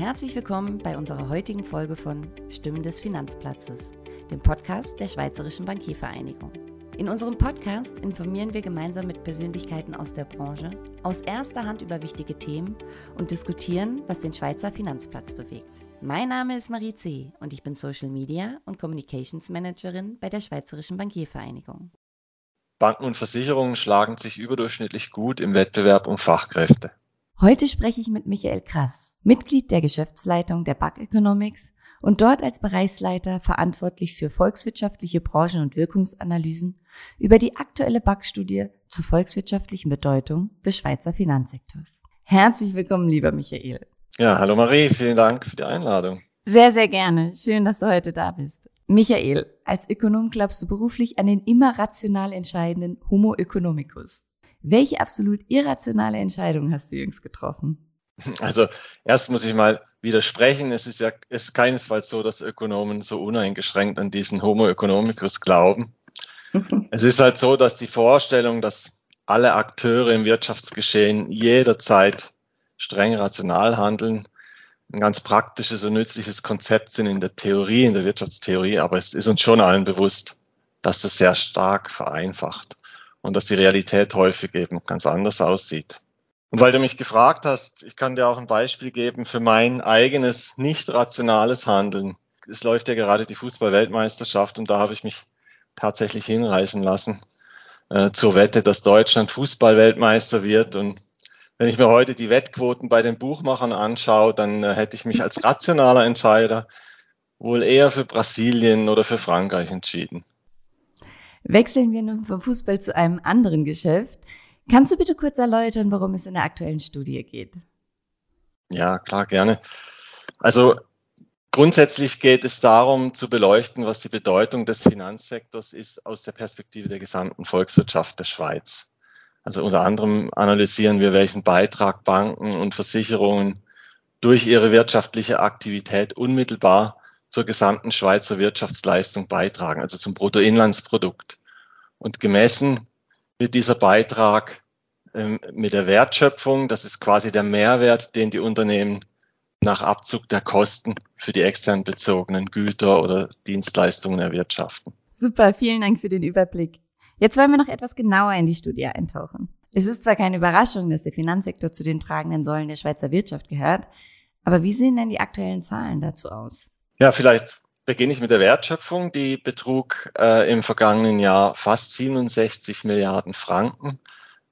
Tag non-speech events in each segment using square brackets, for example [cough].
Herzlich willkommen bei unserer heutigen Folge von Stimmen des Finanzplatzes, dem Podcast der Schweizerischen Bankiervereinigung. In unserem Podcast informieren wir gemeinsam mit Persönlichkeiten aus der Branche aus erster Hand über wichtige Themen und diskutieren, was den Schweizer Finanzplatz bewegt. Mein Name ist Marie C. und ich bin Social Media und Communications Managerin bei der Schweizerischen Bankiervereinigung. Banken und Versicherungen schlagen sich überdurchschnittlich gut im Wettbewerb um Fachkräfte. Heute spreche ich mit Michael Krass, Mitglied der Geschäftsleitung der Bug Economics und dort als Bereichsleiter verantwortlich für volkswirtschaftliche Branchen- und Wirkungsanalysen über die aktuelle Bug-Studie zur volkswirtschaftlichen Bedeutung des Schweizer Finanzsektors. Herzlich willkommen, lieber Michael. Ja, hallo Marie, vielen Dank für die Einladung. Sehr, sehr gerne. Schön, dass du heute da bist. Michael, als Ökonom glaubst du beruflich an den immer rational entscheidenden Homo economicus. Welche absolut irrationale Entscheidung hast du jüngst getroffen? Also erst muss ich mal widersprechen. Es ist ja es ist keinesfalls so, dass Ökonomen so uneingeschränkt an diesen Homo economicus glauben. [laughs] es ist halt so, dass die Vorstellung, dass alle Akteure im Wirtschaftsgeschehen jederzeit streng rational handeln, ein ganz praktisches und nützliches Konzept sind in der Theorie, in der Wirtschaftstheorie, aber es ist uns schon allen bewusst, dass das sehr stark vereinfacht und dass die Realität häufig eben ganz anders aussieht. Und weil du mich gefragt hast, ich kann dir auch ein Beispiel geben für mein eigenes nicht rationales Handeln. Es läuft ja gerade die Fußball-Weltmeisterschaft und da habe ich mich tatsächlich hinreißen lassen äh, zur Wette, dass Deutschland Fußball-Weltmeister wird. Und wenn ich mir heute die Wettquoten bei den Buchmachern anschaue, dann äh, hätte ich mich als rationaler Entscheider wohl eher für Brasilien oder für Frankreich entschieden. Wechseln wir nun vom Fußball zu einem anderen Geschäft. Kannst du bitte kurz erläutern, worum es in der aktuellen Studie geht? Ja, klar, gerne. Also grundsätzlich geht es darum zu beleuchten, was die Bedeutung des Finanzsektors ist aus der Perspektive der gesamten Volkswirtschaft der Schweiz. Also unter anderem analysieren wir, welchen Beitrag Banken und Versicherungen durch ihre wirtschaftliche Aktivität unmittelbar zur gesamten Schweizer Wirtschaftsleistung beitragen, also zum Bruttoinlandsprodukt. Und gemessen wird dieser Beitrag ähm, mit der Wertschöpfung, das ist quasi der Mehrwert, den die Unternehmen nach Abzug der Kosten für die extern bezogenen Güter oder Dienstleistungen erwirtschaften. Super, vielen Dank für den Überblick. Jetzt wollen wir noch etwas genauer in die Studie eintauchen. Es ist zwar keine Überraschung, dass der Finanzsektor zu den tragenden Säulen der Schweizer Wirtschaft gehört, aber wie sehen denn die aktuellen Zahlen dazu aus? Ja, vielleicht beginne ich mit der Wertschöpfung. Die betrug äh, im vergangenen Jahr fast 67 Milliarden Franken.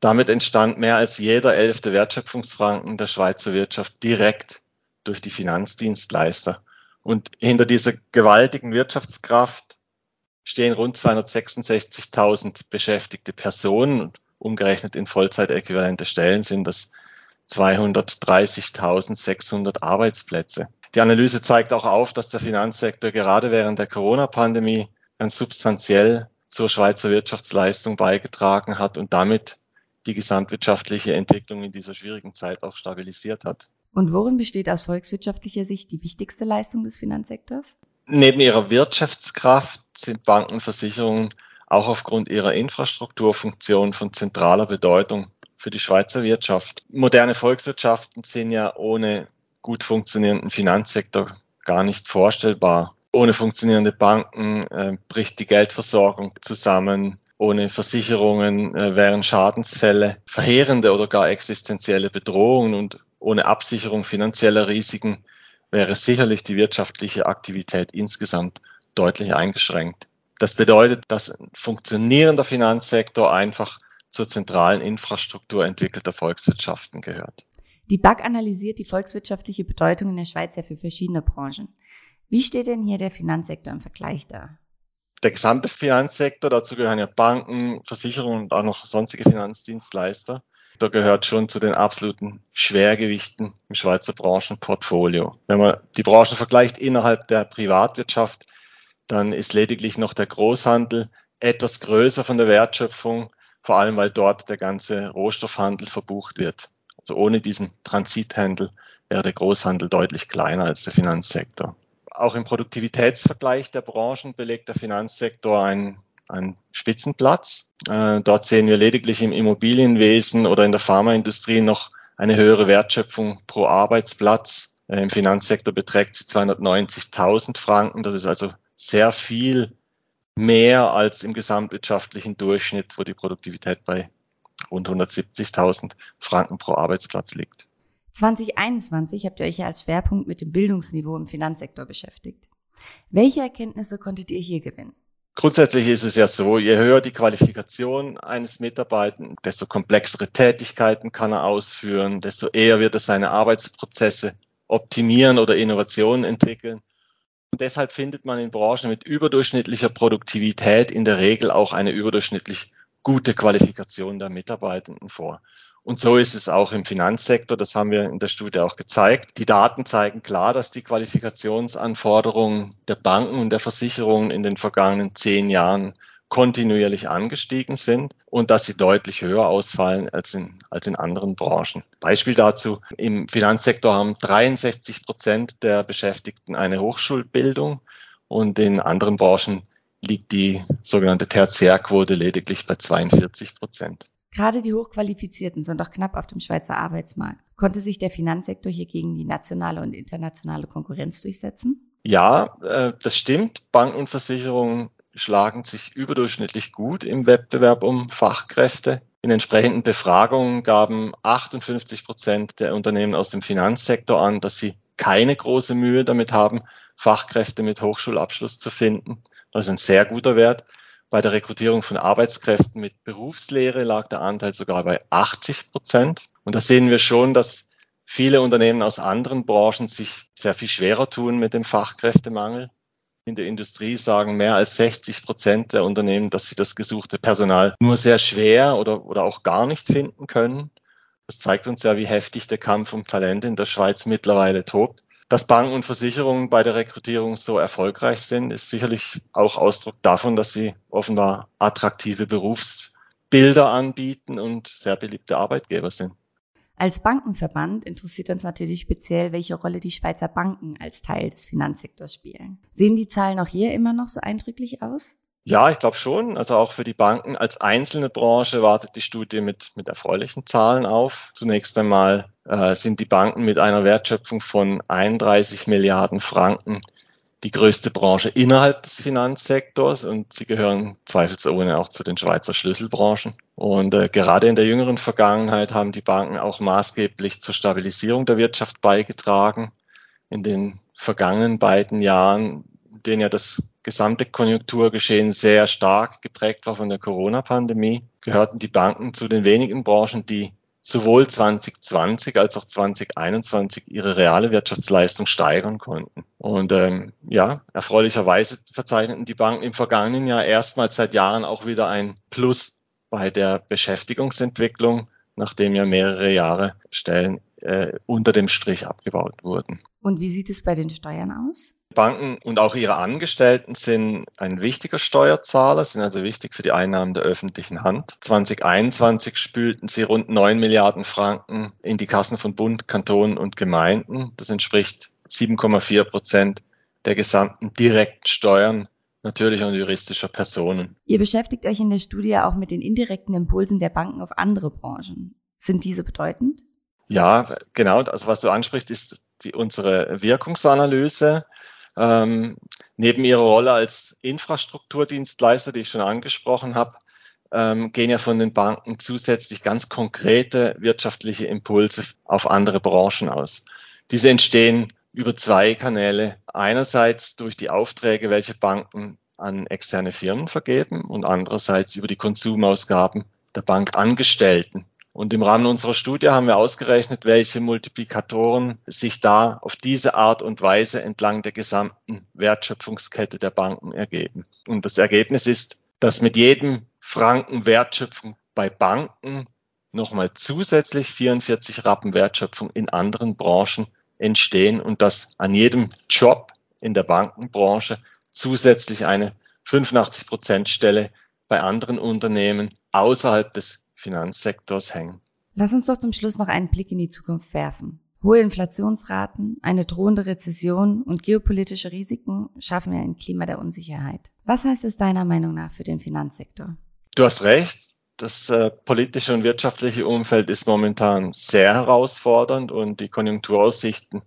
Damit entstand mehr als jeder elfte Wertschöpfungsfranken der Schweizer Wirtschaft direkt durch die Finanzdienstleister. Und hinter dieser gewaltigen Wirtschaftskraft stehen rund 266.000 beschäftigte Personen und umgerechnet in Vollzeitäquivalente Stellen sind das 230.600 Arbeitsplätze. Die Analyse zeigt auch auf, dass der Finanzsektor gerade während der Corona-Pandemie ganz substanziell zur Schweizer Wirtschaftsleistung beigetragen hat und damit die gesamtwirtschaftliche Entwicklung in dieser schwierigen Zeit auch stabilisiert hat. Und worin besteht aus volkswirtschaftlicher Sicht die wichtigste Leistung des Finanzsektors? Neben ihrer Wirtschaftskraft sind Banken Versicherungen auch aufgrund ihrer Infrastrukturfunktion von zentraler Bedeutung für die Schweizer Wirtschaft. Moderne Volkswirtschaften sind ja ohne gut funktionierenden Finanzsektor gar nicht vorstellbar. Ohne funktionierende Banken äh, bricht die Geldversorgung zusammen. Ohne Versicherungen äh, wären Schadensfälle verheerende oder gar existenzielle Bedrohungen und ohne Absicherung finanzieller Risiken wäre sicherlich die wirtschaftliche Aktivität insgesamt deutlich eingeschränkt. Das bedeutet, dass ein funktionierender Finanzsektor einfach zur zentralen Infrastruktur entwickelter Volkswirtschaften gehört. Die BAG analysiert die volkswirtschaftliche Bedeutung in der Schweiz ja für verschiedene Branchen. Wie steht denn hier der Finanzsektor im Vergleich da? Der gesamte Finanzsektor, dazu gehören ja Banken, Versicherungen und auch noch sonstige Finanzdienstleister. Da gehört schon zu den absoluten Schwergewichten im Schweizer Branchenportfolio. Wenn man die Branchen vergleicht innerhalb der Privatwirtschaft, dann ist lediglich noch der Großhandel etwas größer von der Wertschöpfung, vor allem weil dort der ganze Rohstoffhandel verbucht wird. Also ohne diesen Transithandel wäre der Großhandel deutlich kleiner als der Finanzsektor. Auch im Produktivitätsvergleich der Branchen belegt der Finanzsektor einen, einen Spitzenplatz. Äh, dort sehen wir lediglich im Immobilienwesen oder in der Pharmaindustrie noch eine höhere Wertschöpfung pro Arbeitsplatz Äh, Im Finanzsektor beträgt sie 290.000 Franken. Das ist also sehr viel mehr als im gesamtwirtschaftlichen Durchschnitt, wo die Produktivität bei rund 170.000 Franken pro Arbeitsplatz liegt. 2021 habt ihr euch ja als Schwerpunkt mit dem Bildungsniveau im Finanzsektor beschäftigt. Welche Erkenntnisse konntet ihr hier gewinnen? Grundsätzlich ist es ja so, je höher die Qualifikation eines Mitarbeitenden, desto komplexere Tätigkeiten kann er ausführen, desto eher wird er seine Arbeitsprozesse optimieren oder Innovationen entwickeln. Und deshalb findet man in Branchen mit überdurchschnittlicher Produktivität in der Regel auch eine überdurchschnittlich gute Qualifikation der Mitarbeitenden vor. Und so ist es auch im Finanzsektor. Das haben wir in der Studie auch gezeigt. Die Daten zeigen klar, dass die Qualifikationsanforderungen der Banken und der Versicherungen in den vergangenen zehn Jahren kontinuierlich angestiegen sind und dass sie deutlich höher ausfallen als in, als in anderen Branchen. Beispiel dazu, im Finanzsektor haben 63 Prozent der Beschäftigten eine Hochschulbildung und in anderen Branchen liegt die sogenannte Tertiärquote lediglich bei 42 Prozent. Gerade die Hochqualifizierten sind doch knapp auf dem Schweizer Arbeitsmarkt. Konnte sich der Finanzsektor hier gegen die nationale und internationale Konkurrenz durchsetzen? Ja, äh, das stimmt. Banken und Versicherungen schlagen sich überdurchschnittlich gut im Wettbewerb um Fachkräfte. In entsprechenden Befragungen gaben 58 Prozent der Unternehmen aus dem Finanzsektor an, dass sie keine große Mühe damit haben, Fachkräfte mit Hochschulabschluss zu finden. Ist ein sehr guter Wert. Bei der Rekrutierung von Arbeitskräften mit Berufslehre lag der Anteil sogar bei 80 Prozent. Und da sehen wir schon, dass viele Unternehmen aus anderen Branchen sich sehr viel schwerer tun mit dem Fachkräftemangel. In der Industrie sagen mehr als 60 Prozent der Unternehmen, dass sie das gesuchte Personal nur sehr schwer oder, oder auch gar nicht finden können. Das zeigt uns ja, wie heftig der Kampf um Talente in der Schweiz mittlerweile tobt. Dass Banken und Versicherungen bei der Rekrutierung so erfolgreich sind, ist sicherlich auch Ausdruck davon, dass sie offenbar attraktive Berufsbilder anbieten und sehr beliebte Arbeitgeber sind. Als Bankenverband interessiert uns natürlich speziell, welche Rolle die Schweizer Banken als Teil des Finanzsektors spielen. Sehen die Zahlen auch hier immer noch so eindrücklich aus? Ja, ich glaube schon. Also auch für die Banken als einzelne Branche wartet die Studie mit, mit erfreulichen Zahlen auf. Zunächst einmal äh, sind die Banken mit einer Wertschöpfung von 31 Milliarden Franken die größte Branche innerhalb des Finanzsektors und sie gehören zweifelsohne auch zu den Schweizer Schlüsselbranchen. Und äh, gerade in der jüngeren Vergangenheit haben die Banken auch maßgeblich zur Stabilisierung der Wirtschaft beigetragen. In den vergangenen beiden Jahren, in denen ja das gesamte Konjunkturgeschehen sehr stark geprägt war von der Corona-Pandemie, gehörten die Banken zu den wenigen Branchen, die sowohl 2020 als auch 2021 ihre reale Wirtschaftsleistung steigern konnten. Und ähm, ja, erfreulicherweise verzeichneten die Banken im vergangenen Jahr erstmals seit Jahren auch wieder ein Plus bei der Beschäftigungsentwicklung, nachdem ja mehrere Jahre Stellen äh, unter dem Strich abgebaut wurden. Und wie sieht es bei den Steuern aus? Banken und auch ihre Angestellten sind ein wichtiger Steuerzahler, sind also wichtig für die Einnahmen der öffentlichen Hand. 2021 spülten sie rund 9 Milliarden Franken in die Kassen von Bund, Kantonen und Gemeinden. Das entspricht 7,4 Prozent der gesamten direkten Steuern natürlicher und juristischer Personen. Ihr beschäftigt euch in der Studie auch mit den indirekten Impulsen der Banken auf andere Branchen. Sind diese bedeutend? Ja, genau. Also was du ansprichst, ist die, unsere Wirkungsanalyse. Ähm, neben ihrer Rolle als Infrastrukturdienstleister, die ich schon angesprochen habe, ähm, gehen ja von den Banken zusätzlich ganz konkrete wirtschaftliche Impulse auf andere Branchen aus. Diese entstehen über zwei Kanäle. Einerseits durch die Aufträge, welche Banken an externe Firmen vergeben und andererseits über die Konsumausgaben der Bankangestellten. Und im Rahmen unserer Studie haben wir ausgerechnet, welche Multiplikatoren sich da auf diese Art und Weise entlang der gesamten Wertschöpfungskette der Banken ergeben. Und das Ergebnis ist, dass mit jedem Franken Wertschöpfung bei Banken nochmal zusätzlich 44 Rappen Wertschöpfung in anderen Branchen entstehen und dass an jedem Job in der Bankenbranche zusätzlich eine 85 Prozent Stelle bei anderen Unternehmen außerhalb des Finanzsektors hängen. Lass uns doch zum Schluss noch einen Blick in die Zukunft werfen. Hohe Inflationsraten, eine drohende Rezession und geopolitische Risiken schaffen ja ein Klima der Unsicherheit. Was heißt es deiner Meinung nach für den Finanzsektor? Du hast recht. Das äh, politische und wirtschaftliche Umfeld ist momentan sehr herausfordernd und die Konjunkturaussichten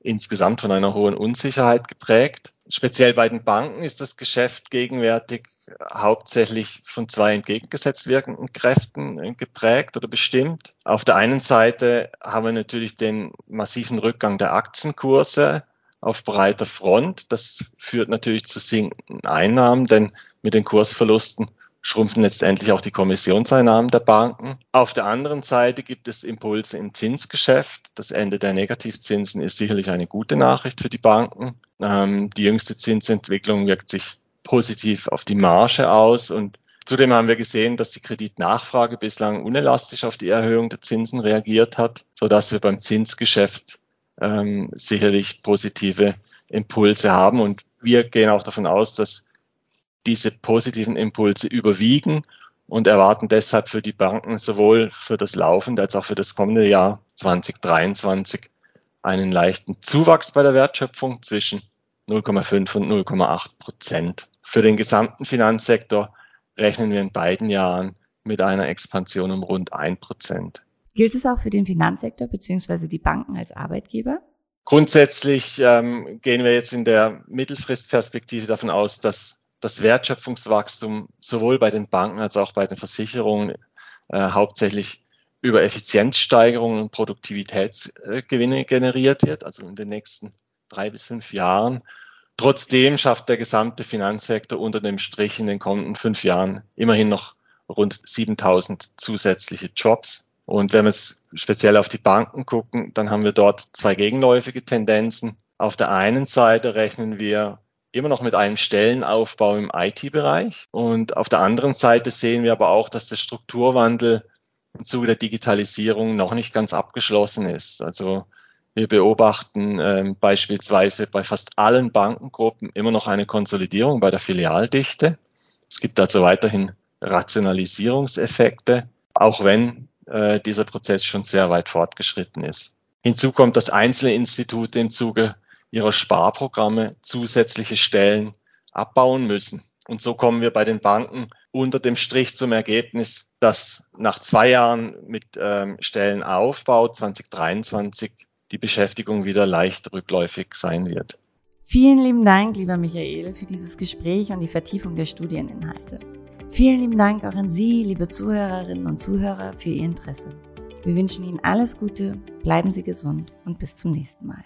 insgesamt von einer hohen Unsicherheit geprägt. Speziell bei den Banken ist das Geschäft gegenwärtig hauptsächlich von zwei entgegengesetzt wirkenden Kräften äh, geprägt oder bestimmt. Auf der einen Seite haben wir natürlich den massiven Rückgang der Aktienkurse auf breiter Front. Das führt natürlich zu sinkenden Einnahmen, denn mit den Kursverlusten schrumpfen letztendlich auch die Kommissionseinnahmen der Banken. Auf der anderen Seite gibt es Impulse im Zinsgeschäft. Das Ende der Negativzinsen ist sicherlich eine gute Nachricht für die Banken. Ähm, die jüngste Zinsentwicklung wirkt sich positiv auf die Marge aus und Zudem haben wir gesehen, dass die Kreditnachfrage bislang unelastisch auf die Erhöhung der Zinsen reagiert hat, so dass wir beim Zinsgeschäft ähm, sicherlich positive Impulse haben. Und wir gehen auch davon aus, dass diese positiven Impulse überwiegen und erwarten deshalb für die Banken sowohl für das laufende als auch für das kommende Jahr 2023 einen leichten Zuwachs bei der Wertschöpfung zwischen 0,5 und 0,8 Prozent. Für den gesamten Finanzsektor rechnen wir in beiden Jahren mit einer Expansion um rund ein Prozent. Gilt es auch für den Finanzsektor bzw. die Banken als Arbeitgeber? Grundsätzlich ähm, gehen wir jetzt in der Mittelfristperspektive davon aus, dass das Wertschöpfungswachstum sowohl bei den Banken als auch bei den Versicherungen äh, hauptsächlich über Effizienzsteigerungen und Produktivitätsgewinne generiert wird, also in den nächsten drei bis fünf Jahren. Trotzdem schafft der gesamte Finanzsektor unter dem Strich in den kommenden fünf Jahren immerhin noch rund 7000 zusätzliche Jobs. Und wenn wir es speziell auf die Banken gucken, dann haben wir dort zwei gegenläufige Tendenzen. Auf der einen Seite rechnen wir immer noch mit einem Stellenaufbau im IT-Bereich. Und auf der anderen Seite sehen wir aber auch, dass der Strukturwandel im Zuge der Digitalisierung noch nicht ganz abgeschlossen ist. Also wir beobachten ähm, beispielsweise bei fast allen Bankengruppen immer noch eine Konsolidierung bei der Filialdichte. Es gibt also weiterhin Rationalisierungseffekte, auch wenn äh, dieser Prozess schon sehr weit fortgeschritten ist. Hinzu kommt, dass einzelne Institute im Zuge ihrer Sparprogramme zusätzliche Stellen abbauen müssen. Und so kommen wir bei den Banken unter dem Strich zum Ergebnis, dass nach zwei Jahren mit ähm, Stellenaufbau 2023 die Beschäftigung wieder leicht rückläufig sein wird. Vielen lieben Dank, lieber Michael, für dieses Gespräch und die Vertiefung der Studieninhalte. Vielen lieben Dank auch an Sie, liebe Zuhörerinnen und Zuhörer, für Ihr Interesse. Wir wünschen Ihnen alles Gute, bleiben Sie gesund und bis zum nächsten Mal.